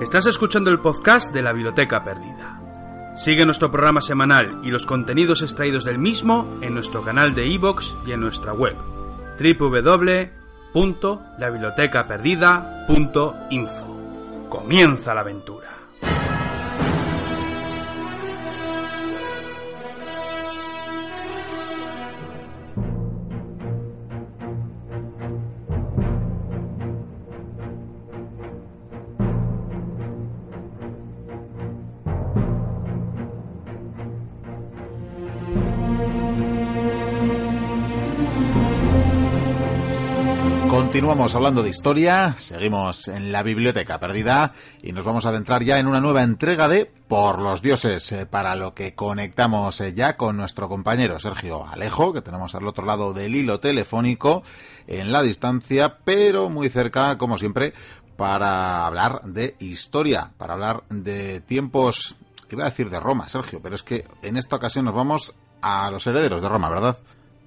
Estás escuchando el podcast de la Biblioteca Perdida. Sigue nuestro programa semanal y los contenidos extraídos del mismo en nuestro canal de iVoox y en nuestra web www.labibliotecaperdida.info. Comienza la aventura. Continuamos hablando de historia, seguimos en la biblioteca perdida y nos vamos a adentrar ya en una nueva entrega de Por los dioses, eh, para lo que conectamos eh, ya con nuestro compañero Sergio Alejo, que tenemos al otro lado del hilo telefónico en la distancia, pero muy cerca, como siempre, para hablar de historia, para hablar de tiempos, iba a decir de Roma, Sergio, pero es que en esta ocasión nos vamos a los herederos de Roma, ¿verdad?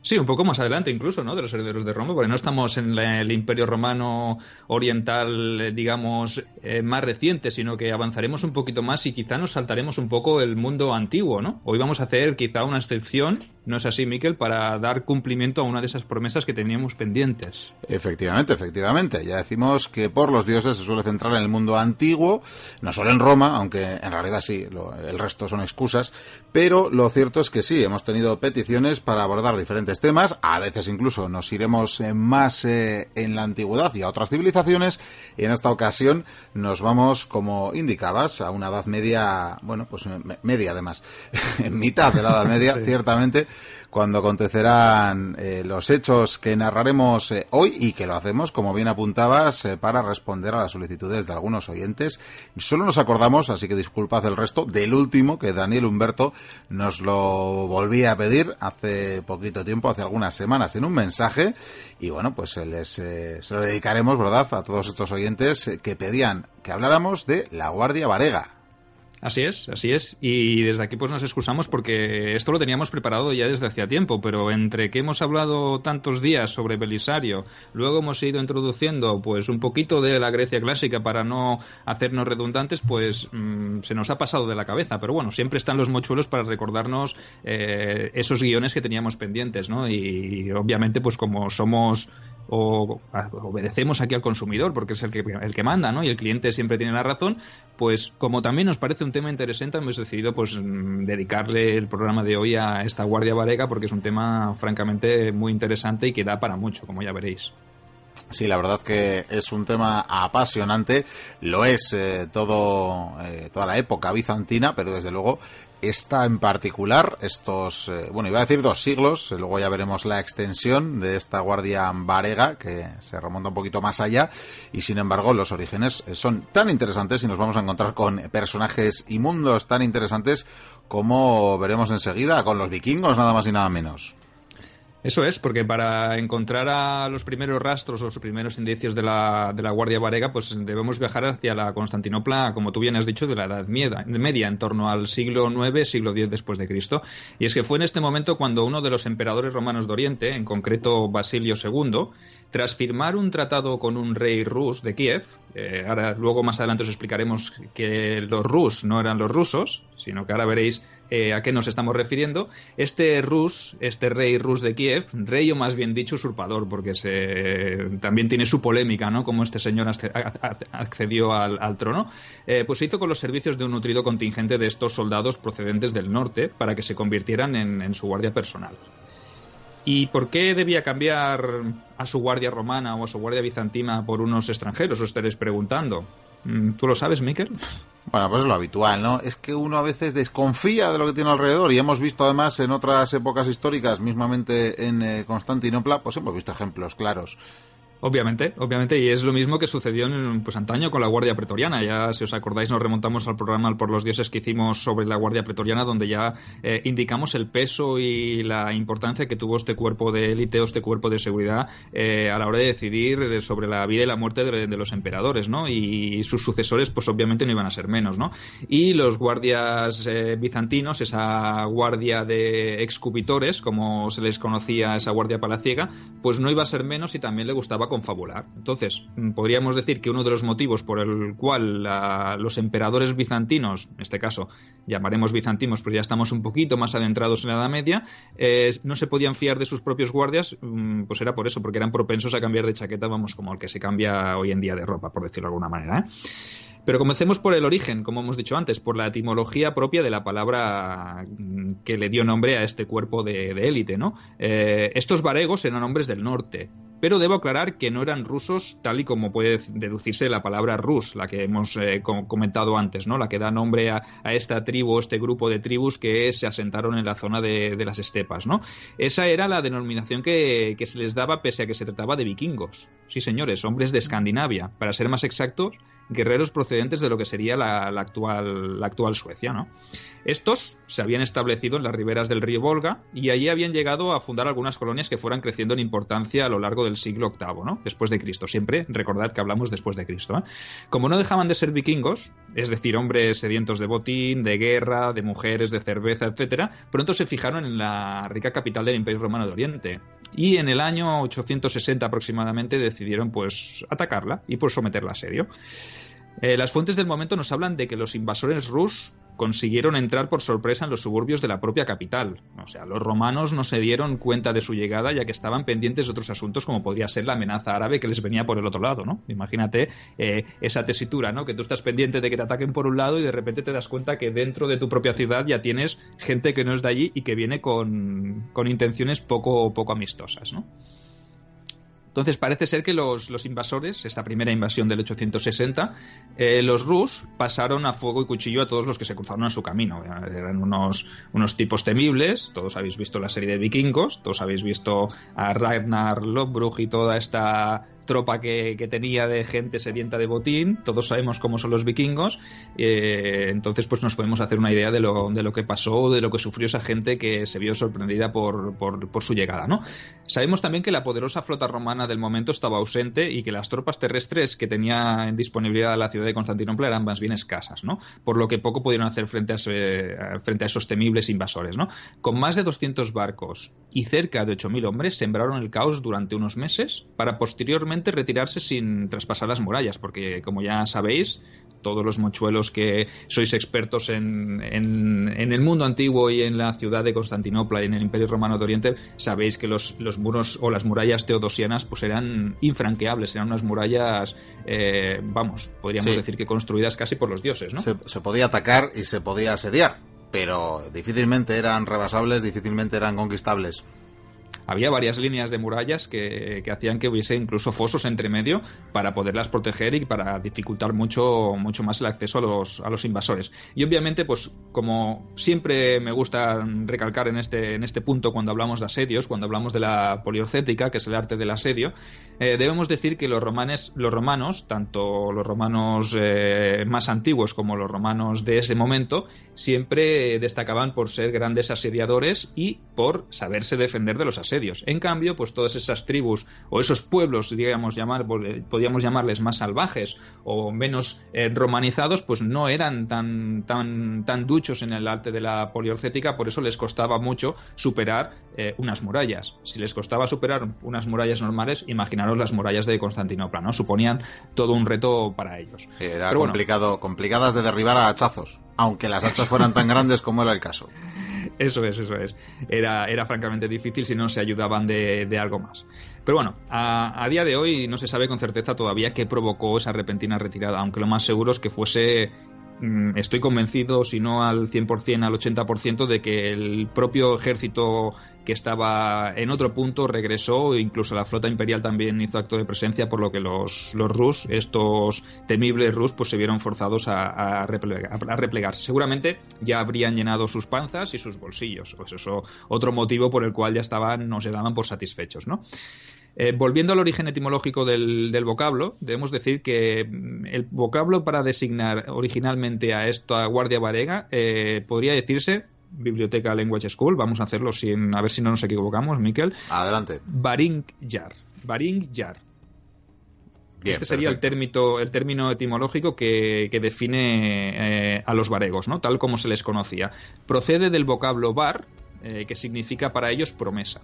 Sí, un poco más adelante incluso, ¿no? De los herederos de Roma, porque no estamos en el Imperio Romano Oriental, eh, digamos, eh, más reciente, sino que avanzaremos un poquito más y quizá nos saltaremos un poco el mundo antiguo, ¿no? Hoy vamos a hacer quizá una excepción, ¿no es así, Miquel? Para dar cumplimiento a una de esas promesas que teníamos pendientes. Efectivamente, efectivamente. Ya decimos que por los dioses se suele centrar en el mundo antiguo, no solo en Roma, aunque en realidad sí, el resto son excusas, pero lo cierto es que sí, hemos tenido peticiones para abordar diferentes temas, a veces incluso nos iremos eh, más eh, en la antigüedad y a otras civilizaciones, y en esta ocasión nos vamos, como indicabas, a una edad media, bueno, pues media además, en mitad de la edad media, ciertamente, cuando acontecerán eh, los hechos que narraremos eh, hoy y que lo hacemos, como bien apuntabas, eh, para responder a las solicitudes de algunos oyentes. Solo nos acordamos, así que disculpad el resto, del último que Daniel Humberto nos lo volvía a pedir hace poquito tiempo, hace algunas semanas, en un mensaje. Y bueno, pues les, se lo dedicaremos, ¿verdad?, a todos estos oyentes que pedían que habláramos de la Guardia Varega. Así es, así es. Y desde aquí pues nos excusamos porque esto lo teníamos preparado ya desde hacía tiempo, pero entre que hemos hablado tantos días sobre Belisario, luego hemos ido introduciendo pues un poquito de la Grecia clásica para no hacernos redundantes, pues mm, se nos ha pasado de la cabeza. Pero bueno, siempre están los mochuelos para recordarnos eh, esos guiones que teníamos pendientes, ¿no? Y obviamente pues como somos o obedecemos aquí al consumidor porque es el que, el que manda, ¿no? Y el cliente siempre tiene la razón, pues como también nos parece un tema interesante, hemos decidido pues mm, dedicarle el programa de hoy a esta Guardia Varega porque es un tema francamente muy interesante y que da para mucho, como ya veréis. Sí, la verdad que es un tema apasionante, lo es eh, todo, eh, toda la época bizantina, pero desde luego esta en particular, estos, eh, bueno, iba a decir dos siglos, luego ya veremos la extensión de esta guardia varega, que se remonta un poquito más allá, y sin embargo los orígenes son tan interesantes y nos vamos a encontrar con personajes y mundos tan interesantes como veremos enseguida con los vikingos, nada más y nada menos. Eso es, porque para encontrar a los primeros rastros o los primeros indicios de la, de la Guardia Varega, pues debemos viajar hacia la Constantinopla, como tú bien has dicho, de la Edad Media, en torno al siglo IX, siglo X después de Cristo. Y es que fue en este momento cuando uno de los emperadores romanos de Oriente, en concreto Basilio II, tras firmar un tratado con un rey rus de Kiev, eh, ahora luego más adelante os explicaremos que los rus no eran los rusos, sino que ahora veréis eh, a qué nos estamos refiriendo. Este rus, este rey rus de Kiev, rey o más bien dicho usurpador, porque se, también tiene su polémica, ¿no? Como este señor accedió al, trono, eh, pues se hizo con los servicios de un nutrido contingente de estos soldados procedentes del norte para que se convirtieran en su guardia personal. ¿Y por qué debía cambiar a su guardia romana o a su guardia bizantina por unos extranjeros? Os estaréis preguntando. Mm, ¿Tú lo sabes, Miquel? Bueno, pues es lo habitual, ¿no? Es que uno a veces desconfía de lo que tiene alrededor y hemos visto además en otras épocas históricas, mismamente en eh, Constantinopla, pues hemos visto ejemplos claros. Obviamente, obviamente, y es lo mismo que sucedió en pues antaño con la Guardia Pretoriana. Ya, si os acordáis, nos remontamos al programa Por los Dioses que hicimos sobre la Guardia Pretoriana, donde ya eh, indicamos el peso y la importancia que tuvo este cuerpo de élite o este cuerpo de seguridad eh, a la hora de decidir sobre la vida y la muerte de, los emperadores, ¿no? Y sus sucesores, pues obviamente no iban a ser menos, ¿no? Y los guardias eh, bizantinos, esa guardia de excubitores, como se les conocía esa guardia palaciega, pues no iba a ser menos y también le gustaba confabular. Entonces, mm, podríamos decir que uno de los motivos por el cual los emperadores bizantinos, en este caso llamaremos bizantinos, pero ya estamos un poquito más adentrados en la Edad Media, no se podían fiar de sus propios guardias, mm, pues era por eso, porque eran propensos a cambiar de chaqueta, vamos, como el que se cambia hoy en día de ropa, por decirlo de alguna manera. ¿eh? Pero comencemos por el origen, como hemos dicho antes, por la etimología propia de la palabra mm, que le dio nombre a este cuerpo de élite, ¿no? Eh, estos varegos eran hombres del norte, pero debo aclarar que no eran rusos tal y como puede deducirse la palabra rus, la que hemos eh, comentado antes, ¿no? La que da nombre a, esta tribu, este grupo de tribus que se asentaron en la zona de, las estepas, ¿no? Esa era la denominación que, que se les daba pese a que se trataba de vikingos. Sí, señores, hombres de Escandinavia. Para ser más exactos, guerreros procedentes de lo que sería la, actual, la actual Suecia. ¿no? Estos se habían establecido en las riberas del río Volga y allí habían llegado a fundar algunas colonias que fueran creciendo en importancia a lo largo del siglo VIII, ¿no? después de Cristo. Siempre recordad que hablamos después de Cristo. ¿eh? Como no dejaban de ser vikingos, es decir, hombres sedientos de botín, de guerra, de mujeres, de cerveza, etcétera, pronto se fijaron en la rica capital del Imperio Romano de Oriente y en el año 860 aproximadamente decidieron pues atacarla y pues someterla a serio. Eh, las fuentes del momento nos hablan de que los invasores rus consiguieron entrar por sorpresa en los suburbios de la propia capital. O sea, los romanos no se dieron cuenta de su llegada ya que estaban pendientes de otros asuntos como podría ser la amenaza árabe que les venía por el otro lado, ¿no? Imagínate eh, esa tesitura, ¿no? Que tú estás pendiente de que te ataquen por un lado y de repente te das cuenta que dentro de tu propia ciudad ya tienes gente que no es de allí y que viene con, con intenciones poco, poco amistosas, ¿no? Entonces parece ser que los, invasores, esta primera invasión del 860, eh, los Rus pasaron a fuego y cuchillo a todos los que se cruzaron a su camino. Eran unos, unos tipos temibles, todos habéis visto la serie de vikingos, todos habéis visto a Ragnar Lodbrok y toda esta tropa que, tenía de gente sedienta de botín, todos sabemos cómo son los vikingos, eh, entonces pues nos podemos hacer una idea de lo, de lo que pasó, de lo que sufrió esa gente que se vio sorprendida por, por, su llegada. ¿no? Sabemos también que la poderosa flota romana del momento estaba ausente y que las tropas terrestres que tenía en disponibilidad la ciudad de Constantinopla eran más bien escasas, ¿no? por lo que poco pudieron hacer frente a, frente a esos temibles invasores. ¿no? Con más de 200 barcos y cerca de 8.000 hombres sembraron el caos durante unos meses para posteriormente retirarse sin traspasar las murallas, porque como ya sabéis, todos los mochuelos que sois expertos en, en, el mundo antiguo y en la ciudad de Constantinopla y en el Imperio Romano de Oriente, sabéis que los, los muros o las murallas teodosianas pues eran infranqueables, eran unas murallas, eh, vamos, podríamos decir que construidas casi por los dioses, ¿no? se podía atacar y se podía asediar, pero difícilmente eran rebasables, difícilmente eran conquistables había varias líneas de murallas que, hacían que hubiese incluso fosos entre medio para poderlas proteger y para dificultar mucho, mucho más el acceso a los, a los invasores. Y obviamente, pues como siempre me gusta recalcar en este, en este punto cuando hablamos de asedios, cuando hablamos de la poliorcética, que es el arte del asedio, eh, debemos decir que los, romanes, los romanos, tanto los romanos eh, más antiguos como los romanos de ese momento, siempre destacaban por ser grandes asediadores y por saberse defender de los asedios. En cambio, pues todas esas tribus o esos pueblos, digamos, llamar, podríamos llamarles más salvajes o menos eh, romanizados, pues no eran tan, tan, tan duchos en el arte de la poliorcética, por eso les costaba mucho superar eh, unas murallas. Si les costaba superar unas murallas normales, imaginaros las murallas de Constantinopla, ¿no? Suponían todo un reto para ellos. Era complicado, complicadas de derribar a hachazos, aunque las hachas fueran tan grandes como era el caso. Eso es, eso es. Era, era francamente difícil si no se ayudaban de, algo más. Pero bueno, a, a, día de hoy no se sabe con certeza todavía qué provocó esa repentina retirada, aunque lo más seguro es que fuese estoy convencido, si no al 100%, al 80%, de que el propio ejército que estaba en otro punto regresó, incluso la flota imperial también hizo acto de presencia, por lo que los, los Rus, estos temibles Rus, pues se vieron forzados a, replegarse. Seguramente ya habrían llenado sus panzas y sus bolsillos, pues eso otro motivo por el cual ya estaban, no se daban por satisfechos, ¿no? Eh, volviendo al origen etimológico del, vocablo, debemos decir que mm, el vocablo para designar originalmente a esta guardia varega eh, podría decirse Biblioteca Language School, vamos a hacerlo sin a ver si no nos equivocamos, Miquel. Adelante. Baring Yar. Baring Yar. este sería el término, el término etimológico que, define eh, a los varegos, ¿no? tal como se les conocía. Procede del vocablo bar, que significa para ellos promesa.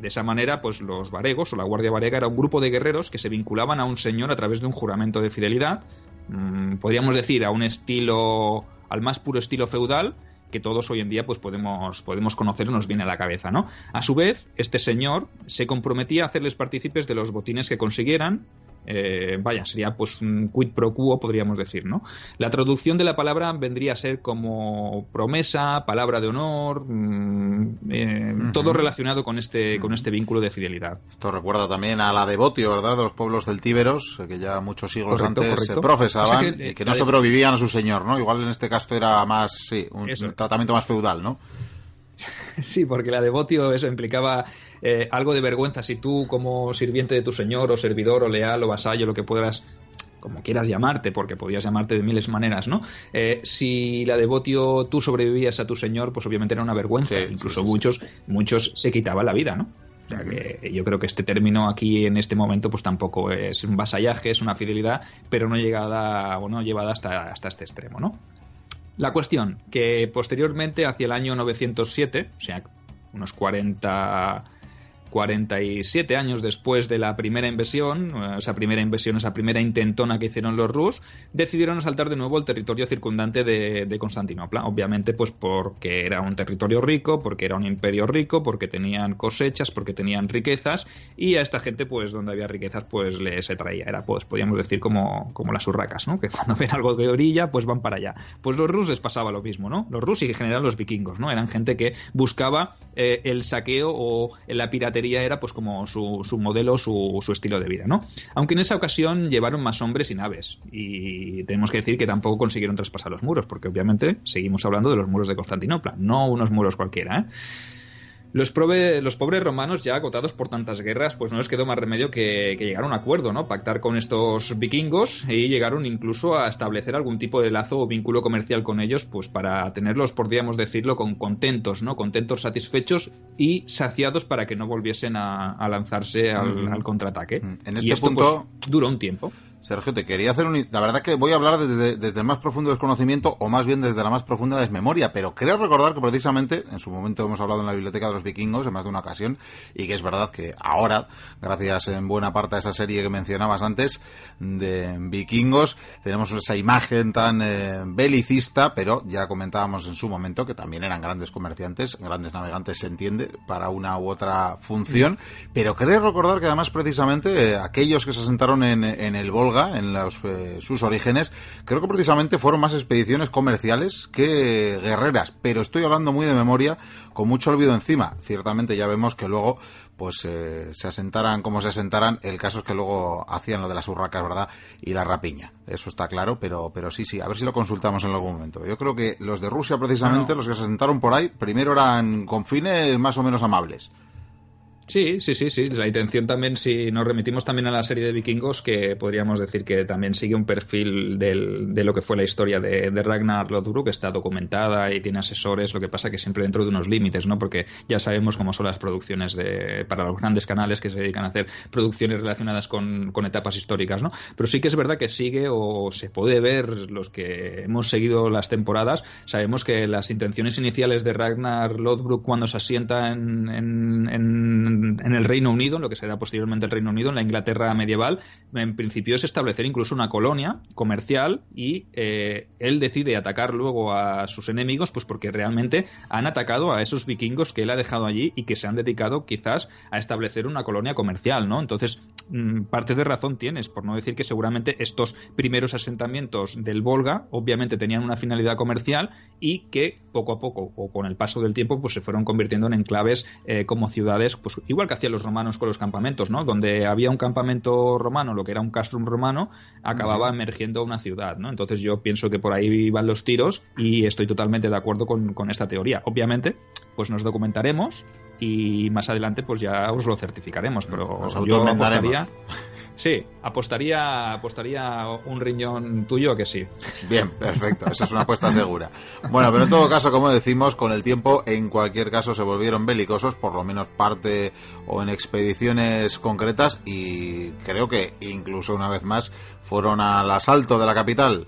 De esa manera, pues los varegos o la Guardia Varega era un grupo de guerreros que se vinculaban a un señor a través de un juramento de fidelidad, mm, podríamos decir a un estilo, al más puro estilo feudal, que todos hoy en día pues podemos, podemos conocer nos viene a la cabeza, ¿no? A su vez, este señor se comprometía a hacerles partícipes de los botines que consiguieran eh, vaya, sería pues un quid pro quo, podríamos decir, ¿no? La traducción de la palabra vendría a ser como promesa, palabra de honor, mm, eh, todo relacionado con este, con este vínculo de fidelidad. Esto recuerda también a la devotio, ¿verdad? De los pueblos celtíberos, que ya muchos siglos antes se profesaban y que no sobrevivían a su señor, ¿no? Igual en este caso era más, sí, un tratamiento más feudal, ¿no? Sí, porque la devotio eso implicaba eh, algo de vergüenza. Si tú, como sirviente de tu señor, o servidor, o leal, o vasallo, lo que puedas como quieras llamarte, porque podías llamarte de miles maneras, ¿no? Eh, si la devotio tú sobrevivías a tu señor, pues obviamente era una vergüenza. Incluso muchos, muchos se quitaban la vida, ¿no? O sea que yo creo que este término aquí en este momento pues tampoco es un vasallaje, es una fidelidad, pero no llegada o no llevada hasta, hasta este extremo, ¿no? La cuestión, que posteriormente, hacia el año 907, o sea, unos 40 47 años después de la primera invasión, esa primera invasión, esa primera intentona que hicieron los Rus, decidieron asaltar de nuevo el territorio circundante de, Constantinopla. Obviamente, pues porque era un territorio rico, porque era un imperio rico, porque tenían cosechas, porque tenían riquezas, y a esta gente, pues donde había riquezas, pues les traía. Era, pues, podríamos decir, como, como las urracas, ¿no? Que cuando ven algo de orilla, pues van para allá. Pues los Rus les pasaba lo mismo, ¿no? Los Rus y en general los vikingos, ¿no? Eran gente que buscaba eh, el saqueo o la piratería era pues como su, su modelo, su, su, estilo de vida, ¿no? Aunque en esa ocasión llevaron más hombres y naves. Y tenemos que decir que tampoco consiguieron traspasar los muros, porque obviamente seguimos hablando de los muros de Constantinopla, no unos muros cualquiera, ¿eh? Los, los, pobres romanos, ya agotados por tantas guerras, pues no les quedó más remedio que, llegar a un acuerdo, ¿no? Pactar con estos vikingos y llegaron incluso a establecer algún tipo de lazo o vínculo comercial con ellos, pues para tenerlos, podríamos decirlo, con contentos, ¿no? Contentos, satisfechos y saciados para que no volviesen a, lanzarse al, contraataque. En este esto, punto pues, duró un tiempo. Sergio, te quería hacer un... La verdad que voy a hablar desde, el más profundo desconocimiento, o más bien desde la más profunda desmemoria, pero creo recordar que precisamente, en su momento hemos hablado en la Biblioteca de los Vikingos, en más de una ocasión, y que es verdad que ahora, gracias en buena parte a esa serie que mencionabas antes, de Vikingos, tenemos esa imagen tan eh, belicista, pero ya comentábamos en su momento que también eran grandes comerciantes, grandes navegantes, se entiende, para una u otra función, pero creo recordar que además precisamente eh, aquellos que se asentaron en, en el Volga, en eh, sus orígenes, creo que precisamente fueron más expediciones comerciales que guerreras, pero estoy hablando muy de memoria, con mucho olvido encima. Ciertamente ya vemos que luego pues eh, se asentaran como se asentaran, el caso es que luego hacían lo de las urracas, ¿verdad? Y la rapiña. Eso está claro, pero, pero sí, sí, a ver si lo consultamos en algún momento. Yo creo que los de Rusia, precisamente, los que se asentaron por ahí, primero eran con fines más o menos amables. Sí, sí, sí, sí. La intención también, si nos remitimos también a la serie de vikingos, que podríamos decir que también sigue un perfil de lo que fue la historia de, Ragnar Lodbrok, que está documentada y tiene asesores, lo que pasa que siempre dentro de unos límites, ¿no? Porque ya sabemos cómo son las producciones de, para los grandes canales que se dedican a hacer producciones relacionadas con, etapas históricas, ¿no? Pero sí que es verdad que sigue o se puede ver los que hemos seguido las temporadas, sabemos que las intenciones iniciales de Ragnar Lodbrok cuando se asienta en en, el Reino Unido, en lo que será posteriormente el Reino Unido, en la Inglaterra medieval, en principio es establecer incluso una colonia comercial y eh, él decide atacar luego a sus enemigos, pues porque realmente han atacado a esos vikingos que él ha dejado allí y que se han dedicado quizás a establecer una colonia comercial, ¿no? Entonces, mm, parte de razón tienes, por no decir que seguramente estos primeros asentamientos del Volga obviamente tenían una finalidad comercial y que poco a poco o con el paso del tiempo pues se fueron convirtiendo en enclaves eh, como ciudades pues igual que hacían los romanos con los campamentos, ¿no? Donde había un campamento romano, lo que era un castrum romano, acababa emergiendo una ciudad, ¿no? Entonces yo pienso que por ahí van los tiros y estoy totalmente de acuerdo con, con esta teoría. Obviamente, pues nos documentaremos y más adelante pues ya os lo certificaremos, pero yo apostaría Sí, apostaría apostaría un riñón tuyo que sí. Bien, perfecto, esa es una apuesta segura. Bueno, pero en todo caso, como decimos, con el tiempo en cualquier caso se volvieron belicosos, por lo menos parte o en expediciones concretas y creo que incluso una vez más fueron al asalto de la capital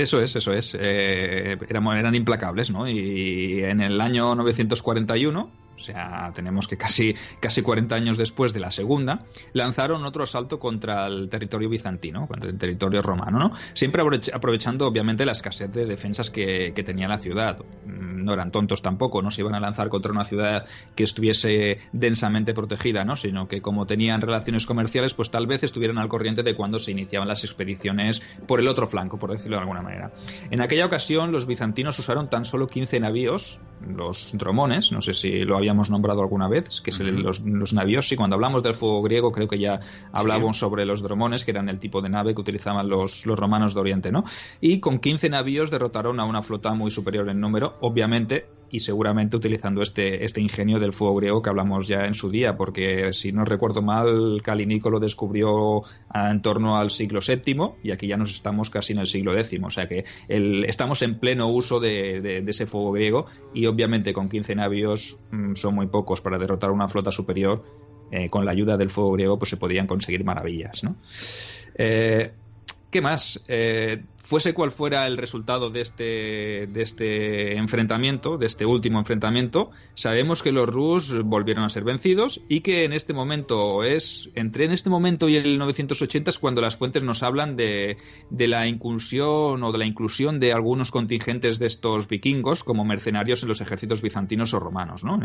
eso es, eso es. Eh, eran, eran, implacables, ¿no? Y en el año 941, o sea, tenemos que casi, casi 40 años después de la segunda, lanzaron otro asalto contra el territorio bizantino, contra el territorio romano, ¿no? Siempre aprovechando, obviamente, la escasez de defensas que, tenía la ciudad. Mm, no eran tontos tampoco, no se iban a lanzar contra una ciudad que estuviese densamente protegida, ¿no? Sino que como tenían relaciones comerciales, pues tal vez estuvieran al corriente de cuando se iniciaban las expediciones por el otro flanco, por decirlo de alguna manera. En aquella ocasión, los bizantinos usaron tan solo 15 navíos, los dromones, no sé si lo habían hemos nombrado alguna vez, que es los, navíos. Y cuando hablamos del fuego griego, creo que ya hablábamos sobre los dromones, que eran el tipo de nave que utilizaban los, los romanos de Oriente, ¿no? Y con 15 navíos derrotaron a una flota muy superior en número, obviamente y seguramente utilizando este, este ingenio del fuego griego que hablamos ya en su día, porque si no recuerdo mal, Calínico lo descubrió en torno al siglo VII y aquí ya nos estamos casi en el siglo X, o sea que estamos en pleno uso de, ese fuego griego y obviamente con 15 navios mm, son muy pocos para derrotar una flota superior. Eh, con la ayuda del fuego griego pues se podían conseguir maravillas. ¿no? Eh, ¿Qué más? Eh, fuese cual fuera el resultado de este, de este enfrentamiento, de este último enfrentamiento, sabemos que los Rus volvieron a ser vencidos y que en este momento es, entre en este momento y el 980 es cuando las fuentes nos hablan de, de la incursión o de la inclusión de algunos contingentes de estos vikingos como mercenarios en los ejércitos bizantinos o romanos, ¿no?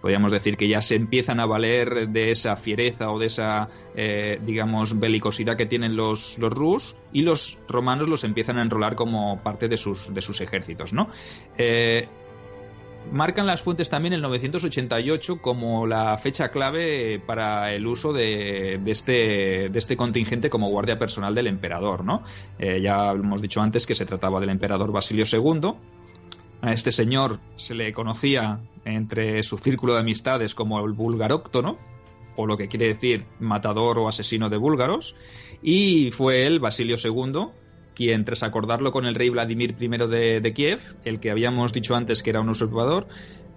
Podríamos decir que ya se empiezan a valer de esa fiereza o de esa, eh, digamos, belicosidad que tienen los, los Rus y los romanos los empiezan a enrolar como parte de sus, ejércitos, ¿no? Eh, marcan las fuentes también el 988 como la fecha clave para el uso de, este, de este contingente como guardia personal del emperador, ¿no? Eh, ya hemos dicho antes que se trataba del emperador Basilio II. A este señor se le conocía entre su círculo de amistades como el búlgaróctono, o lo que quiere decir matador o asesino de búlgaros, y fue él, Basilio II, quien tras acordarlo con el rey Vladimir I de, Kiev, el que habíamos dicho antes que era un usurpador,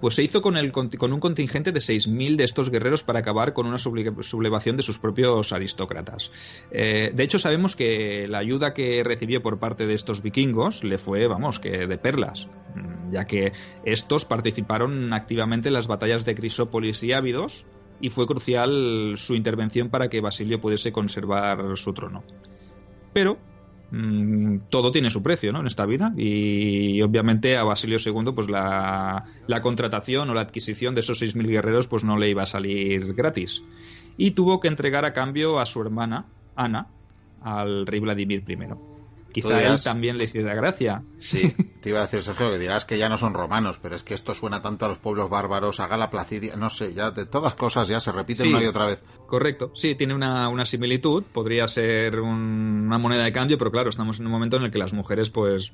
pues se hizo con, un contingente de 6.000 de estos guerreros para acabar con una sublevación de sus propios aristócratas. Eh, de hecho, sabemos que la ayuda que recibió por parte de estos vikingos le fue, vamos, que de perlas, ya que estos participaron activamente en las batallas de Crisópolis y Ávidos, y fue crucial su intervención para que Basilio pudiese conservar su trono. Pero Mm, todo tiene su precio ¿no? en esta vida y obviamente a Basilio II pues la, contratación o la adquisición de esos 6.000 guerreros pues no le iba a salir gratis y tuvo que entregar a cambio a su hermana Ana al rey Vladimir I. Quizá él también le hiciera gracia. Sí, te iba a decir, Sergio, que dirás que ya no son romanos, pero es que esto suena tanto a los pueblos bárbaros, a Gala Placidia, no sé, ya de todas cosas ya se repiten una y otra vez. Correcto, sí, tiene una, una similitud, podría ser una moneda de cambio, pero claro, estamos en un momento en el que las mujeres, pues,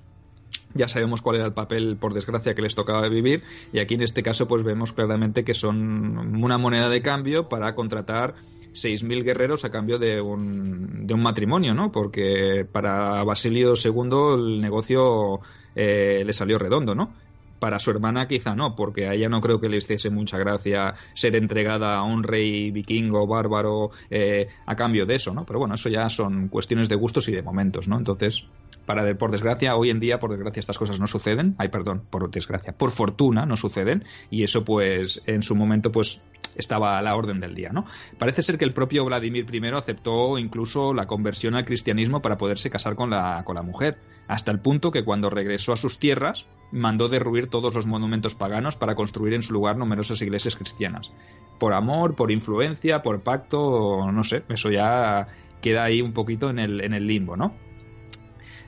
ya sabemos cuál era el papel, por desgracia, que les tocaba vivir, y aquí en este caso, pues vemos claramente que son una moneda de cambio para contratar 6.000 guerreros a cambio de un, de un matrimonio, ¿no? Porque para Basilio II el negocio eh, le salió redondo, ¿no? Para su hermana quizá no, porque a ella no creo que le hiciese mucha gracia ser entregada a un rey vikingo, bárbaro, eh, a cambio de eso, ¿no? Pero bueno, eso ya son cuestiones de gustos y de momentos, ¿no? Entonces, para, por desgracia, hoy en día, por desgracia, estas cosas no suceden. Ay, perdón, por desgracia, por fortuna no suceden. Y eso, pues, en su momento, pues, estaba a la orden del día, ¿no? Parece ser que el propio Vladimir I aceptó incluso la conversión al cristianismo para poderse casar con la, con la mujer, hasta el punto que cuando regresó a sus tierras mandó derruir todos los monumentos paganos para construir en su lugar numerosas iglesias cristianas. Por amor, por influencia, por pacto, no sé, eso ya queda ahí un poquito en el, en el limbo, ¿no?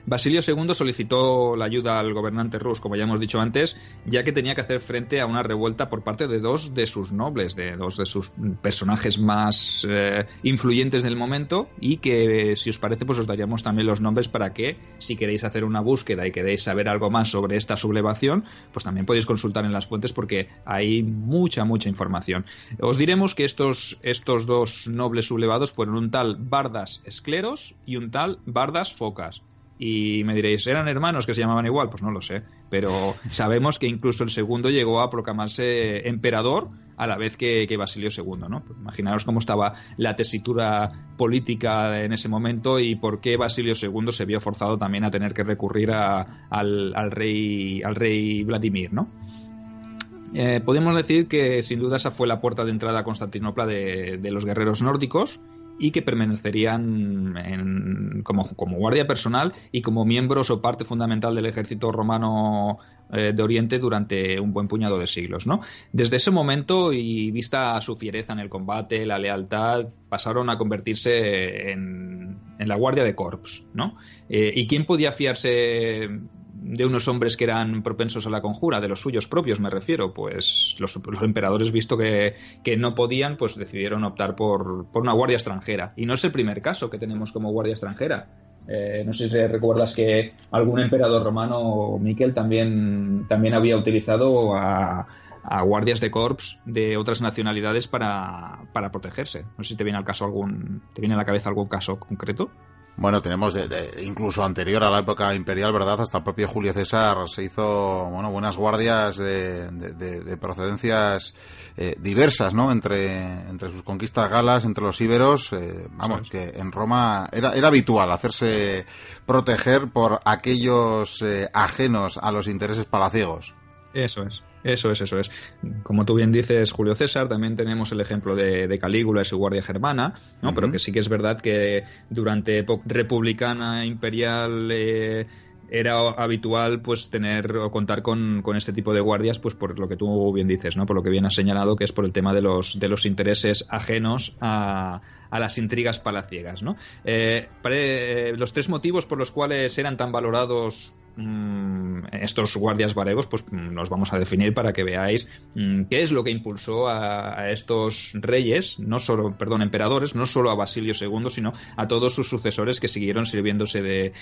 Basilio II solicitó la ayuda al gobernante rus, como ya hemos dicho antes, ya que tenía que hacer frente a una revuelta por parte de dos de sus nobles, de dos de sus personajes más eh, influyentes del momento, y que, si os parece, pues os daríamos también los nombres para que, si queréis hacer una búsqueda y queréis saber algo más sobre esta sublevación, pues también podéis consultar en las fuentes porque hay mucha, mucha información. Os diremos que estos, estos dos nobles sublevados fueron un tal Bardas Escleros y un tal Bardas Focas y me diréis, ¿eran hermanos que se llamaban igual? Pues no lo sé, pero sabemos que incluso el segundo llegó a proclamarse emperador a la vez que, Basilio II, ¿no? Pues imaginaros cómo estaba la tesitura política en ese momento y por qué Basilio II se vio forzado también a tener que recurrir al, rey, al rey Vladimir, ¿no? Eh, podemos decir que sin duda esa fue la puerta de entrada a Constantinopla de los guerreros nórdicos y que permanecerían como, como, guardia personal y como miembros o parte fundamental del ejército romano eh, de Oriente durante un buen puñado de siglos. ¿no? Desde ese momento y vista su fiereza en el combate, la lealtad, pasaron a convertirse en, en la guardia de corps. ¿no? Eh, ¿Y quién podía fiarse de unos hombres que eran propensos a la conjura, de los suyos propios me refiero, pues los, emperadores, visto que, no podían, pues decidieron optar por, una guardia extranjera. Y no es el primer caso que tenemos como guardia extranjera. Eh, no sé si recuerdas que algún emperador romano, Miquel, también, también había utilizado a, guardias de corps de otras nacionalidades para, para protegerse. No sé si te viene al caso algún, te viene a la cabeza algún caso concreto. Bueno, tenemos de, incluso anterior a la época imperial, ¿verdad? Hasta el propio Julio César se hizo, bueno, buenas guardias de, de procedencias eh, diversas, ¿no? Entre, entre sus conquistas galas, entre los íberos, eh, vamos, que en Roma era, era habitual hacerse proteger por aquellos eh, ajenos a los intereses palaciegos. Eso es. Eso es, eso es. Como tú bien dices, Julio César, también tenemos el ejemplo de, Calígula y su guardia germana, ¿no? Pero que sí que es verdad que durante época republicana, imperial, eh, era habitual pues tener o contar con, este tipo de guardias pues por lo que tú bien dices no por lo que bien has señalado que es por el tema de los de los intereses ajenos a, a las intrigas palaciegas no eh, los tres motivos por los cuales eran tan valorados Mm, estos guardias varegos, pues mm, los vamos a definir para que veáis mm, qué es lo que impulsó a, estos reyes, no solo, perdón, emperadores, no solo a Basilio II, sino a todos sus sucesores que siguieron sirviéndose de,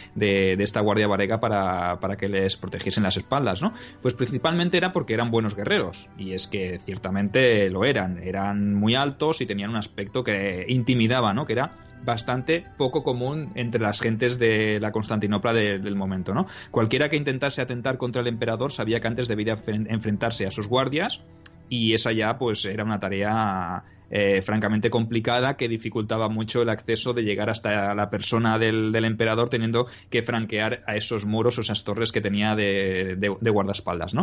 esta guardia varega para, que les protegiesen las espaldas. Pues principalmente era porque eran buenos guerreros, y es que ciertamente lo eran, eran muy altos y tenían un aspecto que intimidaba, ¿no? Que era bastante poco común entre las gentes de la Constantinopla del momento, ¿no? Cualquiera que intentase atentar contra el emperador sabía que antes debía enfrentarse a sus guardias y esa ya pues era una tarea eh, francamente complicada que dificultaba mucho el acceso de llegar hasta la persona del, emperador teniendo que franquear a esos muros o esas torres que tenía de, guardaespaldas.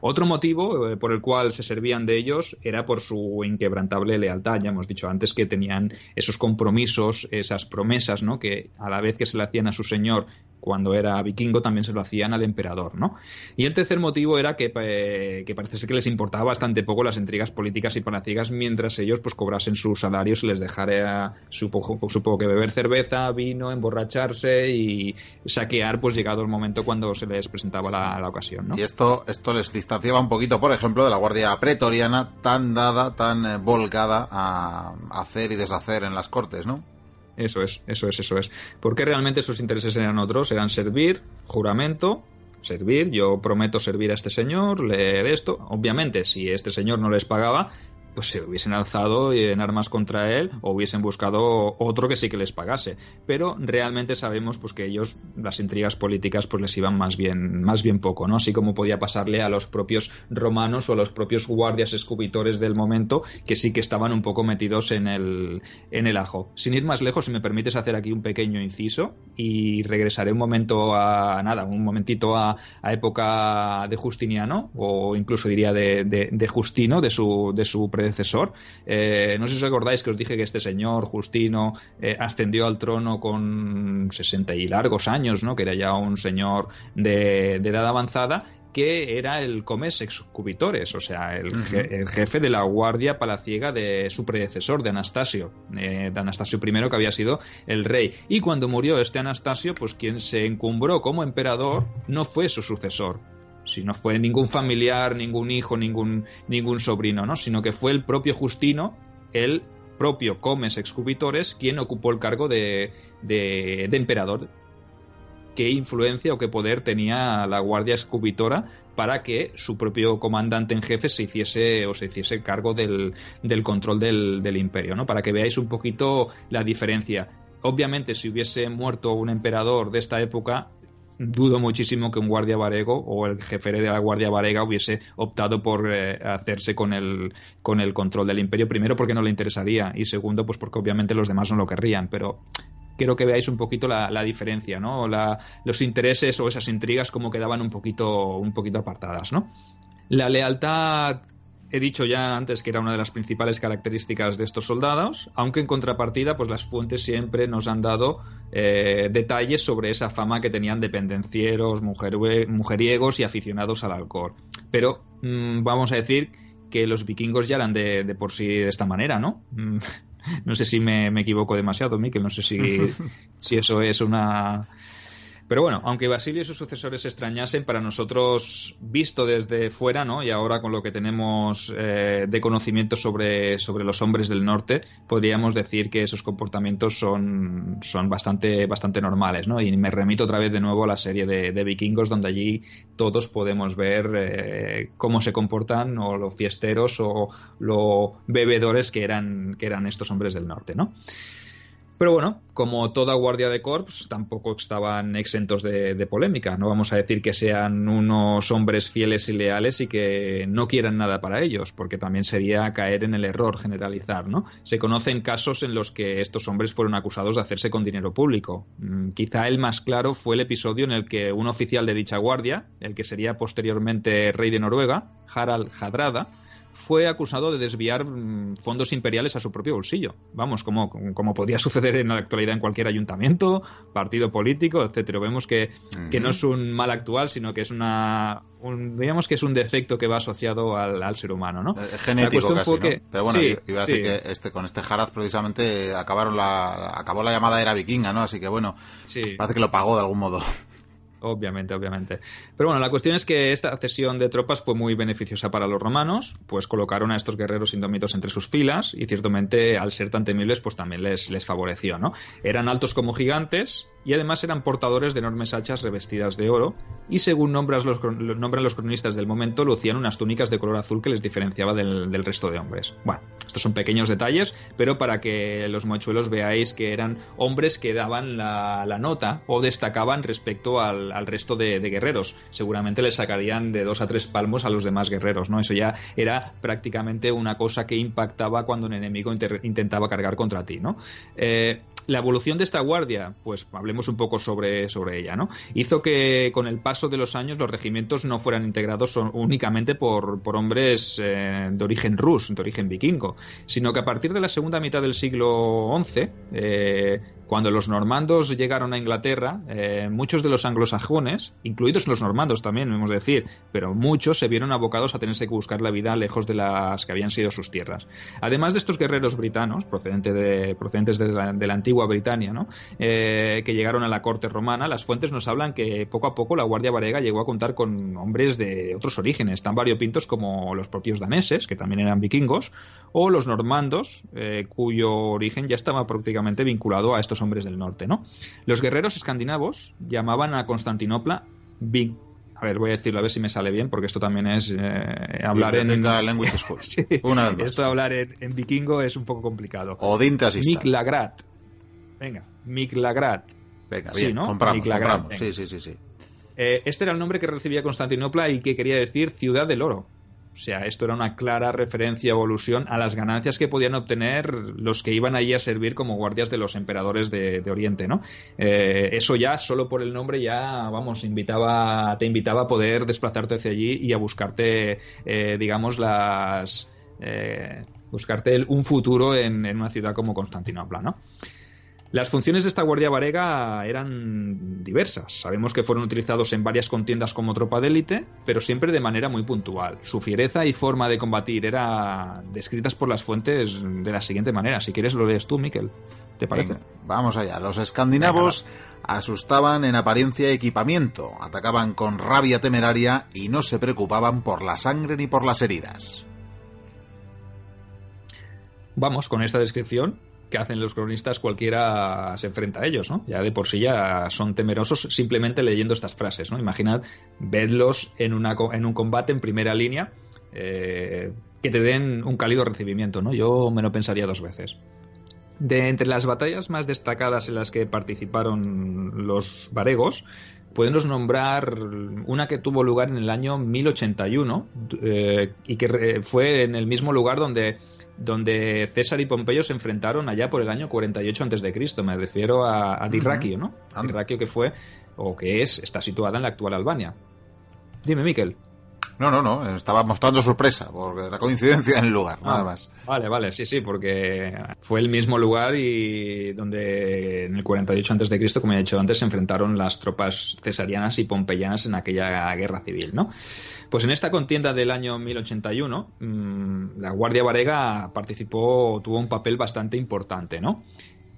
Otro motivo eh, por el cual se servían de ellos era por su inquebrantable lealtad. Ya hemos dicho antes que tenían esos compromisos, esas promesas ¿no? que a la vez que se le hacían a su señor cuando era vikingo también se lo hacían al emperador, ¿no? Y el tercer motivo era que, eh, parece ser que les importaba bastante poco las intrigas políticas y palaciegas mientras ellos pues cobrasen sus salarios y les dejara supongo, supongo que beber cerveza, vino, emborracharse y saquear pues llegado el momento cuando se les presentaba la, ocasión, ¿no? Y esto, esto les distanciaba un poquito, por ejemplo, de la guardia pretoriana tan dada, tan eh, volcada a hacer y deshacer en las cortes, ¿no? Eso es, eso es, eso es. Porque realmente sus intereses eran otros, eran servir, juramento, servir, yo prometo servir a este señor, leer esto. Obviamente, si este señor no les pagaba, pues se hubiesen alzado en armas contra él o hubiesen buscado otro que sí que les pagase. Pero realmente sabemos pues que ellos, las intrigas políticas, pues les iban más bien, más bien poco, ¿no? Así como podía pasarle a los propios romanos o a los propios guardias escubitores del momento, que sí que estaban un poco metidos en el, en el ajo. Sin ir más lejos, si me permites hacer aquí un pequeño inciso y regresaré un momento a nada, un momentito a, época de Justiniano, o incluso diría de, de, Justino, de su, de su predecesor. Eh, no sé si os acordáis que os dije que este señor, Justino, eh, ascendió al trono con 60 y largos años, ¿no? que era ya un señor de, edad avanzada que era el comes excubitores, o sea, el, jefe de la guardia palaciega de su predecesor, de Anastasio, eh, de Anastasio I, que había sido el rey. Y cuando murió este Anastasio, pues quien se encumbró como emperador no fue su sucesor, si no fue ningún familiar, ningún hijo, ningún, ningún sobrino, ¿no? Sino que fue el propio Justino, el propio Comes Excubitores, quien ocupó el cargo de, de, emperador. ¿Qué influencia o qué poder tenía la Guardia Excubitora para que su propio comandante en jefe se hiciese o se hiciese cargo del, del control del, del imperio, ¿no? Para que veáis un poquito la diferencia. Obviamente, si hubiese muerto un emperador de esta época, dudo muchísimo que un guardia varego o el jefe de la guardia varega hubiese optado por eh, hacerse con el, con el control del imperio, primero porque no le interesaría y segundo pues porque obviamente los demás no lo querrían, pero quiero que veáis un poquito la, diferencia, ¿no? los intereses o esas intrigas como quedaban un poquito, un poquito apartadas, ¿no? La lealtad He dicho ya antes que era una de las principales características de estos soldados, aunque en contrapartida, pues las fuentes siempre nos han dado eh, detalles sobre esa fama que tenían de pendencieros, mujeriegos y aficionados al alcohol. Pero mm, vamos a decir que los vikingos ya eran de, por sí de esta manera, ¿no? Mm, no sé si me, equivoco demasiado, Miquel, no sé si, si eso es una pero bueno, aunque Basilio y sus sucesores se extrañasen, para nosotros, visto desde fuera, ¿no? Y ahora con lo que tenemos eh, de conocimiento sobre, sobre los hombres del norte, podríamos decir que esos comportamientos son, son bastante, bastante normales, ¿no? Y me remito otra vez de nuevo a la serie de, vikingos, donde allí todos podemos ver eh, cómo se comportan, o los fiesteros, o los bebedores que eran, que eran estos hombres del norte, ¿no? Pero bueno, como toda guardia de corps, tampoco estaban exentos de, polémica. No vamos a decir que sean unos hombres fieles y leales y que no quieran nada para ellos, porque también sería caer en el error generalizar, ¿no? Se conocen casos en los que estos hombres fueron acusados de hacerse con dinero público. Mm, quizá el más claro fue el episodio en el que un oficial de dicha guardia, el que sería posteriormente rey de Noruega, Harald Hadrada, fue acusado de desviar mm, fondos imperiales a su propio bolsillo. Vamos, como, como podría suceder en la actualidad en cualquier ayuntamiento, partido político, etcétera. Vemos que, no es un mal actual, sino que es una. digamos que es un defecto que va asociado al, ser humano, ¿no? Es genético casi, Pero bueno, iba a decir que este, con este Harad precisamente acabaron la, acabó la llamada era vikinga, ¿no? Así que bueno, parece que lo pagó de algún modo. Obviamente, obviamente. Pero bueno, la cuestión es que esta cesión de tropas fue muy beneficiosa para los romanos, pues colocaron a estos guerreros indómitos entre sus filas y ciertamente al ser tan temibles pues también les, les favoreció, ¿no? Eran altos como gigantes y además eran portadores de enormes hachas revestidas de oro y según nombran los, nombran los cronistas del momento lucían unas túnicas de color azul que les diferenciaba del, resto de hombres. Bueno, estos son pequeños detalles, pero para que los mochuelos veáis que eran hombres que daban la, la nota o destacaban respecto al al, resto de, guerreros. Seguramente les sacarían de dos a tres palmos a los demás guerreros, ¿no? Eso ya era prácticamente una cosa que impactaba cuando un enemigo intentaba cargar contra ti, ¿no? Eh, la evolución de esta guardia, pues hablemos un poco sobre, sobre ella, ¿no? Hizo que con el paso de los años los regimientos no fueran integrados únicamente por, hombres eh, de origen rus, de origen vikingo, sino que a partir de la segunda mitad del siglo XI, eh, cuando los normandos llegaron a Inglaterra, eh, muchos de los anglosajones, incluidos los normandos también, debemos decir, pero muchos se vieron abocados a tenerse que buscar la vida lejos de las que habían sido sus tierras. Además de estos guerreros britanos, procedentes de, procedentes de la, de la antigua Britania, ¿no? Eh, que llegaron a la corte romana, las fuentes nos hablan que poco a poco la Guardia Varega llegó a contar con hombres de otros orígenes, tan variopintos como los propios daneses, que también eran vikingos, o los normandos, eh, cuyo origen ya estaba prácticamente vinculado a estos hombres del norte. ¿no? Los guerreros escandinavos llamaban a Constantinopla Big a ver, voy a decirlo a ver si me sale bien, porque esto también es eh, hablar en. Language School. Esto de hablar en, vikingo es un poco complicado. Odin te Miklagrat. Venga, Miklagrat. Venga, bien, sí, ¿no? compramos, Sí, sí, sí, sí. Eh, este era el nombre que recibía Constantinopla y que quería decir ciudad del oro. O sea, esto era una clara referencia o alusión a las ganancias que podían obtener los que iban allí a servir como guardias de los emperadores de, Oriente, ¿no? Eh, eso ya, solo por el nombre, ya, vamos, invitaba, te invitaba a poder desplazarte hacia allí y a buscarte, eh, digamos, las... buscarte un futuro en, en, una ciudad como Constantinopla, ¿no? Las funciones de esta Guardia Varega eran diversas. Sabemos que fueron utilizados en varias contiendas como tropa de élite, pero siempre de manera muy puntual. Su fiereza y forma de combatir eran descritas por las fuentes de la siguiente manera. Si quieres lo lees tú, Miquel. ¿Te parece? vamos allá. Los escandinavos asustaban en apariencia y equipamiento, atacaban con rabia temeraria y no se preocupaban por la sangre ni por las heridas. Vamos, con esta descripción que hacen los cronistas, cualquiera se enfrenta a ellos, ¿no? Ya de por sí ya son temerosos simplemente leyendo estas frases, ¿no? Imaginad verlos en, en un combate en primera línea eh, que te den un cálido recibimiento, ¿no? Yo me lo pensaría dos veces. De entre las batallas más destacadas en las que participaron los varegos, podemos nombrar una que tuvo lugar en el año 1081 eh, y que fue en el mismo lugar donde donde César y Pompeyo se enfrentaron allá por el año 48 a.C. Me refiero a, a Dirraquio, ¿no? Dirraquio que fue, o que es, está situada en la actual Albania. Dime, Miquel. No, no, no, estaba mostrando sorpresa por la coincidencia en el lugar, nada ah, más. Vale, vale, sí, sí, porque fue el mismo lugar y donde en el 48 a.C., como he dicho antes, se enfrentaron las tropas cesarianas y pompeyanas en aquella guerra civil, ¿no? Pues en esta contienda del año 1081, mm, la Guardia Varega participó, tuvo un papel bastante importante, ¿no?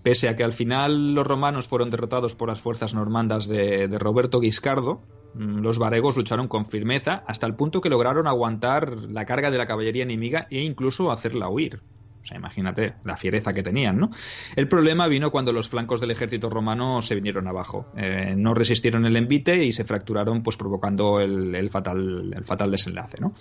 Pese a que al final los romanos fueron derrotados por las fuerzas normandas de, de Roberto Guiscardo, los varegos lucharon con firmeza hasta el punto que lograron aguantar la carga de la caballería enemiga e incluso hacerla huir. O sea, imagínate la fiereza que tenían, ¿no? El problema vino cuando los flancos del ejército romano se vinieron abajo. Eh, no resistieron el envite y se fracturaron, pues provocando el, fatal, el fatal desenlace, ¿no?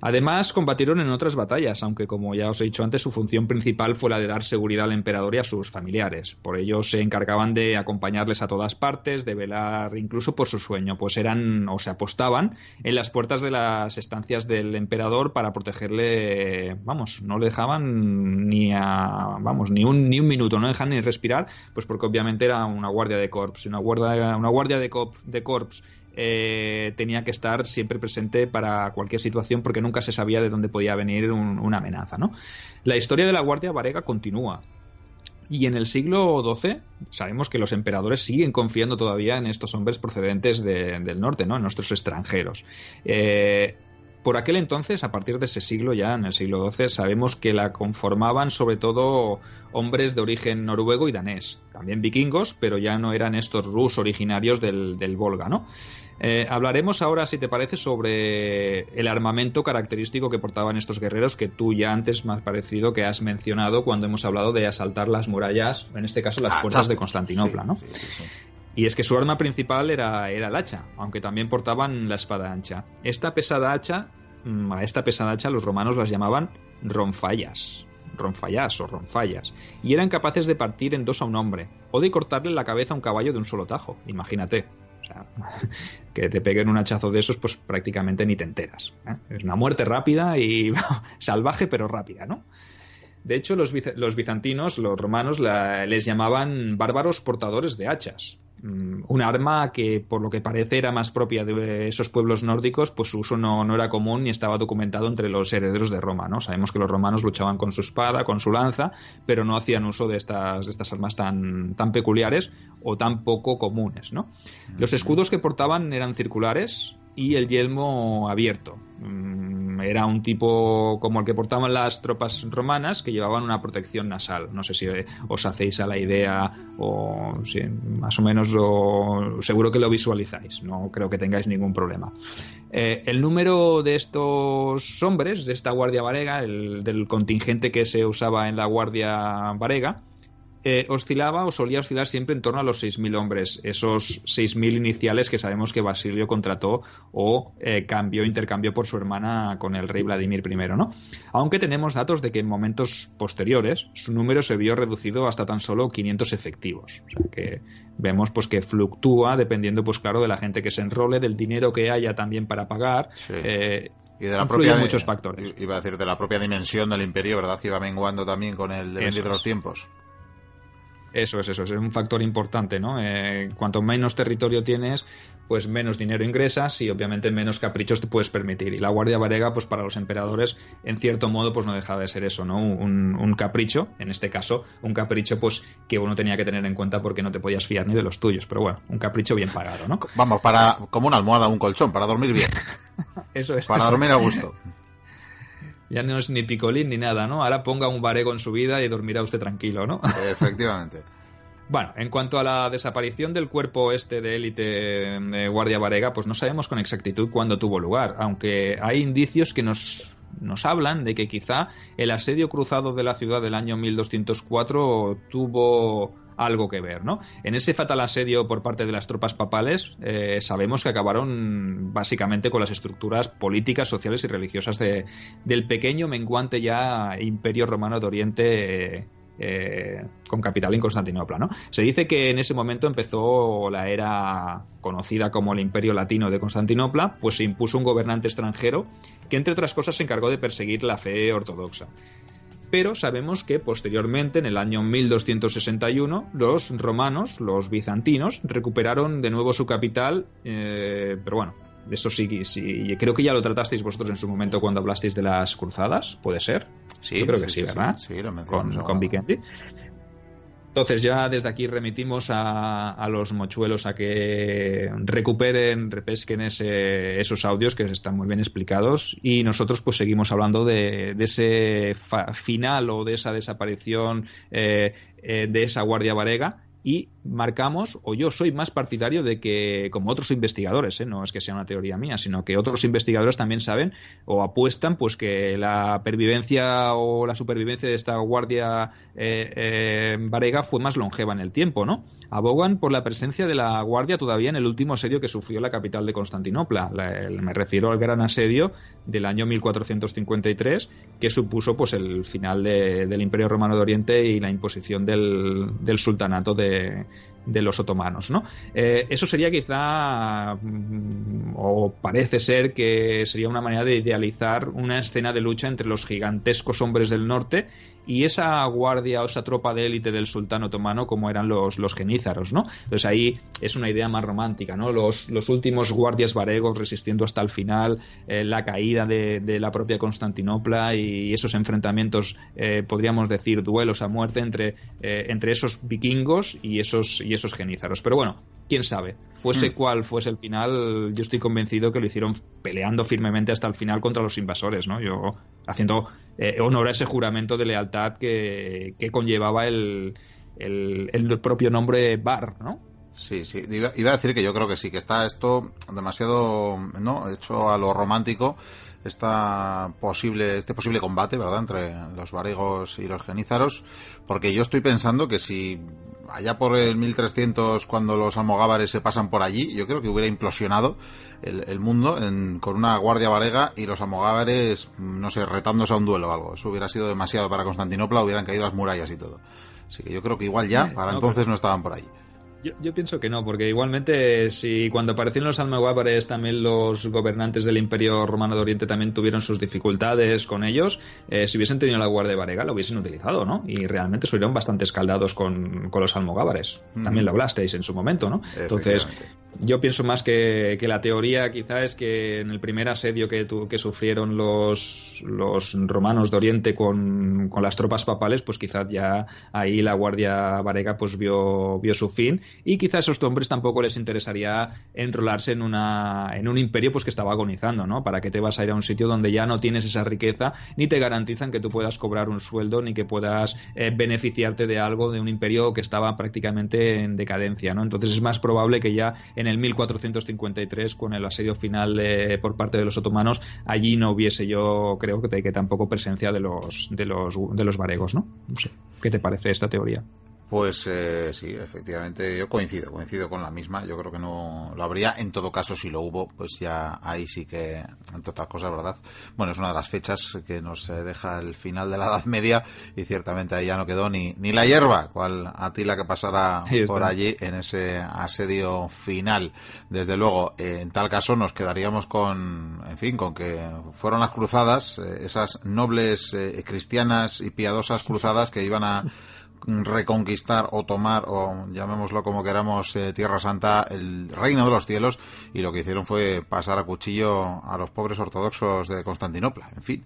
Además, combatieron en otras batallas, aunque como ya os he dicho antes, su función principal fue la de dar seguridad al emperador y a sus familiares. Por ello se encargaban de acompañarles a todas partes, de velar incluso por su sueño, pues eran o se apostaban en las puertas de las estancias del emperador para protegerle, vamos, no le dejaban ni a, vamos, ni un, ni un minuto, no dejaban ni respirar, pues porque obviamente era una guardia de corps, una guardia, una guardia de, de corps eh, tenía que estar siempre presente para cualquier situación porque nunca se sabía de dónde podía venir una amenaza. ¿no? La historia de la Guardia Varega continúa. Y en el siglo XII sabemos que los emperadores siguen confiando todavía en estos hombres procedentes del norte, ¿no? en nuestros extranjeros. Eh, por aquel entonces, a partir de ese siglo, ya en el siglo XII, sabemos que la conformaban sobre todo hombres de origen noruego y danés, también vikingos, pero ya no eran estos rus originarios del, del Volga, ¿no? Eh, hablaremos ahora, si te parece, sobre el armamento característico que portaban estos guerreros que tú ya antes me has parecido que has mencionado cuando hemos hablado de asaltar las murallas, en este caso las ah, puertas de Constantinopla, ¿no? y es que su arma principal era, era el hacha, aunque también portaban la espada ancha. Esta pesada hacha, mm, a esta pesada hacha los romanos las llamaban ronfallas ronfallas o ronfallas, y eran capaces de partir en dos a un hombre, o de cortarle la cabeza a un caballo de un solo tajo, imagínate. Sea, que te peguen un hachazo de esos, pues prácticamente ni te enteras. ¿eh? Es una muerte rápida y salvaje, pero rápida, ¿no? De hecho, los, bizantinos, los romanos, les llamaban bárbaros portadores de hachas. Mm, un arma que, por lo que parece, era más propia de esos pueblos nórdicos, pues su uso no, no, era común ni estaba documentado entre los herederos de Roma. ¿no? Sabemos que los romanos luchaban con su espada, con su lanza, pero no hacían uso de estas, de estas armas tan, tan peculiares o tan poco comunes. ¿no? Los escudos que portaban eran circulares, y el yelmo abierto. Mm, era un tipo como el que portaban las tropas romanas que llevaban una protección nasal. No sé si os hacéis a la idea o si más o menos seguro que lo visualizáis. No creo que tengáis ningún problema. Eh, el número de estos hombres, de esta guardia varega, el, del contingente que se usaba en la guardia varega, eh, oscilaba o solía oscilar siempre en torno a los 6.000 hombres, esos 6.000 iniciales que sabemos que Basilio contrató o eh, cambió, intercambió por su hermana con el rey Vladimir I, ¿no? Aunque tenemos datos de que en momentos posteriores su número se vio reducido hasta tan solo 500 efectivos, o sea que vemos pues que fluctúa dependiendo pues claro de la gente que se enrole, del dinero que haya también para pagar, eh, y de la propia muchos factores. Iba a decir de la propia dimensión del imperio, ¿verdad? Que iba menguando también con el de los tiempos. Eso es, eso es, un factor importante, ¿no? Eh, cuanto menos territorio tienes, pues menos dinero ingresas y obviamente menos caprichos te puedes permitir. Y la Guardia Varega, pues para los emperadores, en cierto modo, pues no deja de ser eso, ¿no? Un, capricho, en este caso, un capricho, pues que uno tenía que tener en cuenta porque no te podías fiar ni de los tuyos, pero bueno, un capricho bien pagado, ¿no? Vamos, para, como una almohada, un colchón, para dormir bien. eso es. Para dormir a gusto. Ya no es ni picolín ni nada, ¿no? Ahora ponga un barego en su vida y dormirá usted tranquilo, ¿no? Efectivamente. Bueno, en cuanto a la desaparición del cuerpo este de élite de Guardia Varega, pues no sabemos con exactitud cuándo tuvo lugar, aunque hay indicios que nos, nos hablan de que quizá el asedio cruzado de la ciudad del año 1204 tuvo algo que ver, ¿no? En ese fatal asedio por parte de las tropas papales, eh, sabemos que acabaron básicamente con las estructuras políticas, sociales y religiosas de, del pequeño menguante ya Imperio Romano de Oriente. Eh, con capital en Constantinopla. ¿no? Se dice que en ese momento empezó la era conocida como el Imperio Latino de Constantinopla, pues se impuso un gobernante extranjero que, entre otras cosas, se encargó de perseguir la fe ortodoxa pero sabemos que posteriormente, en el año 1261, los romanos, los bizantinos, recuperaron de nuevo su capital, eh, pero bueno, eso sí, sí, creo que ya lo tratasteis vosotros en su momento cuando hablasteis de las cruzadas, ¿puede ser? Sí, Yo creo que sí, ¿verdad? Sí, lo con, con Vikendi. Entonces ya desde aquí remitimos a, los mochuelos a que recuperen, repesquen ese, esos audios que están muy bien explicados y nosotros pues seguimos hablando de, ese final o de esa desaparición eh, eh, de esa guardia varega y marcamos, o yo soy más partidario de que, como otros investigadores, ¿eh? no es que sea una teoría mía, sino que otros investigadores también saben o apuestan pues que la pervivencia o la supervivencia de esta guardia eh, eh, varega fue más longeva en el tiempo, ¿no? Abogan por la presencia de la guardia todavía en el último asedio que sufrió la capital de Constantinopla. me refiero al gran asedio del año 1453, que supuso pues el final del Imperio Romano de Oriente y la imposición del, del sultanato de, de los otomanos. ¿no? Eh, eso sería quizá, mm, o parece ser que sería una manera de idealizar una escena de lucha entre los gigantescos hombres del norte y esa guardia o esa tropa de élite del sultán otomano como eran los, los genízaros. ¿no? Entonces ahí es una idea más romántica, ¿no? los, últimos guardias varegos resistiendo hasta el final, eh, la caída de, la propia Constantinopla y esos enfrentamientos, eh, podríamos decir, duelos a muerte entre, entre esos vikingos y esos, y esos genízaros. Pero bueno, quién sabe. Fuese hmm. cual fuese el final, yo estoy convencido que lo hicieron peleando firmemente hasta el final contra los invasores, ¿no? Yo haciendo eh, honor a ese juramento de lealtad que, conllevaba el, el, propio nombre Bar, ¿no? Sí, sí. Iba, iba, a decir que yo creo que sí, que está esto demasiado, ¿no? Hecho a lo romántico esta posible, este posible combate, ¿verdad?, entre los varegos y los genízaros, porque yo estoy pensando que si allá por el 1300, cuando los almogávares se pasan por allí, yo creo que hubiera implosionado el, mundo con una guardia varega y los almogávares, no sé, retándose a un duelo o algo. Eso hubiera sido demasiado para Constantinopla, hubieran caído las murallas y todo. Así que yo creo que igual ya, para entonces no estaban por ahí. Yo, pienso que no, porque igualmente si cuando aparecieron los almogávares también los gobernantes del Imperio Romano de Oriente también tuvieron sus dificultades con ellos, eh, si hubiesen tenido la Guardia Varega lo hubiesen utilizado, ¿no? Y realmente estuvieron bastante escaldados con, con los almogávares. También lo hablasteis en su momento, ¿no? Entonces, yo pienso más que, que, la teoría quizá es que en el primer asedio que, que sufrieron los, los romanos de Oriente con, con las tropas papales, pues quizás ya ahí la Guardia Varega pues vio, vio su fin y quizá a esos hombres tampoco les interesaría enrolarse en, una, en un imperio pues que estaba agonizando, ¿no? ¿Para qué te vas a ir a un sitio donde ya no tienes esa riqueza ni te garantizan que tú puedas cobrar un sueldo ni que puedas eh, beneficiarte de algo de un imperio que estaba prácticamente en decadencia, ¿no? Entonces es más probable que ya en el 1453 con el asedio final eh, por parte de los otomanos allí no hubiese yo creo que, que tampoco presencia de los de los de los varegos, ¿no? No sé. ¿Qué te parece esta teoría? Pues eh, sí, efectivamente, yo coincido, coincido con la misma. Yo creo que no lo habría. En todo caso, si lo hubo, pues ya ahí sí que, entre otras cosas, ¿verdad? Bueno, es una de las fechas que nos eh, deja el final de la Edad Media y ciertamente ahí ya no quedó ni, ni la hierba, cual la que pasara por allí en ese asedio final. Desde luego, en tal caso nos quedaríamos con, en fin, con que fueron las cruzadas, eh, esas nobles cristianas y piadosas cruzadas que iban a reconquistar o tomar, o llamémoslo como queramos, eh, Tierra Santa, el reino de los cielos, y lo que hicieron fue pasar a cuchillo a los pobres ortodoxos de Constantinopla. En fin,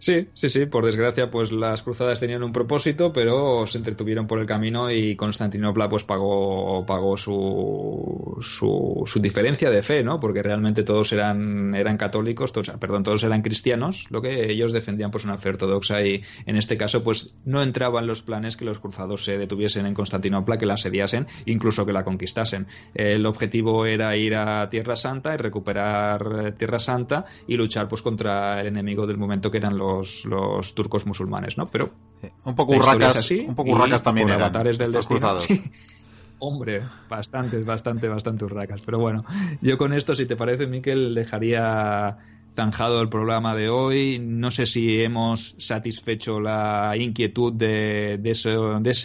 Sí, sí, sí. Por desgracia, pues las cruzadas tenían un propósito, pero se entretuvieron por el camino y Constantinopla pues pagó, pagó su, su, diferencia de fe, ¿no? Porque realmente todos eran, eran católicos, todos, perdón, todos eran cristianos, lo que ellos defendían pues una fe ortodoxa y en este caso pues no entraban los planes que los cruzados se detuviesen en Constantinopla, que la asediasen, incluso que la conquistasen. El objetivo era ir a Tierra Santa y recuperar Tierra Santa y luchar pues contra el enemigo del momento que eran los los, turcos musulmanes, ¿no? Pero un poco urracas, un poco urracas también eran avatares del cruzados. Hombre, bastante, bastante, bastante urracas. Pero bueno, yo con esto, si te parece, Miquel, dejaría zanjado el programa de hoy. No sé si hemos satisfecho la inquietud de, de, ese,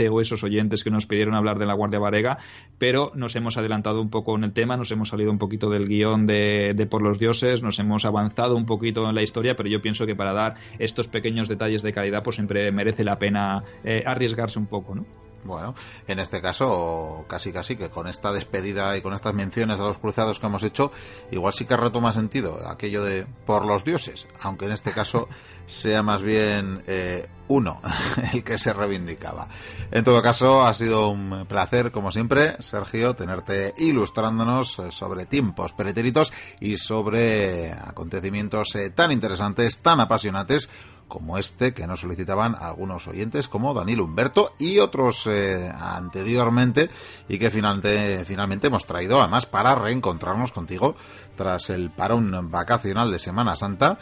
o esos oyentes que nos pidieron hablar de la Guardia Varega, pero nos hemos adelantado un poco en el tema, nos hemos salido un poquito del guion de, Por los Dioses, nos hemos avanzado un poquito en la historia, pero yo pienso que para dar estos pequeños detalles de calidad, pues siempre merece la pena eh, arriesgarse un poco, ¿no? Bueno, en este caso, casi casi que con esta despedida y con estas menciones a los cruzados que hemos hecho, igual sí que retoma sentido aquello de por los dioses, aunque en este caso sea más bien eh, uno el que se reivindicaba. En todo caso, ha sido un placer, como siempre, Sergio, tenerte ilustrándonos eh, sobre tiempos pretéritos y sobre acontecimientos eh, tan interesantes, tan apasionantes como este que nos solicitaban algunos oyentes como Daniel Humberto y otros eh, anteriormente y que finalmente, finalmente hemos traído además para reencontrarnos contigo tras el parón vacacional de Semana Santa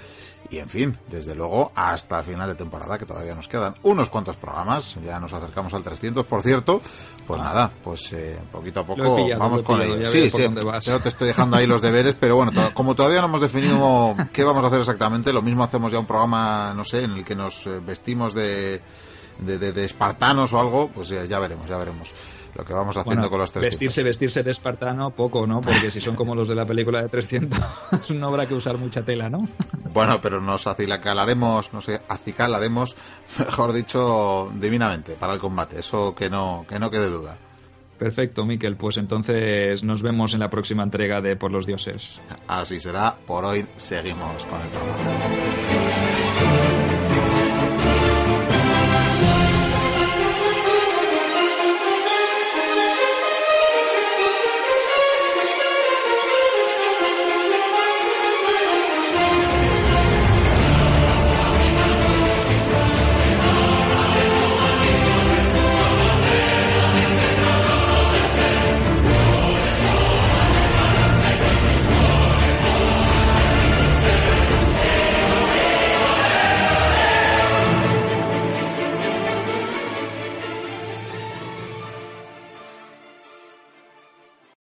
y en fin, desde luego hasta el final de temporada que todavía nos quedan unos cuantos programas, ya nos acercamos al 300 por cierto, pues ah. nada, pues eh, poquito a poco vamos con ello. Sí, sí, yo te estoy dejando ahí los deberes, pero bueno, como todavía no hemos definido qué vamos a hacer exactamente, lo mismo hacemos ya un programa, no sé, en el que nos eh, vestimos de, de, espartanos o algo, pues ya veremos, ya veremos lo que vamos haciendo con los 300. Vestirse, vestirse de espartano, poco, ¿no? Porque si son como los de la película de 300, no habrá que usar mucha tela, ¿no? bueno, pero nos acicalaremos, no sé, acicalaremos, mejor dicho, divinamente para el combate. Eso que no, que no quede duda. Perfecto, Miquel. Pues entonces nos vemos en la próxima entrega de Por los Dioses. Así será. Por hoy seguimos con el programa.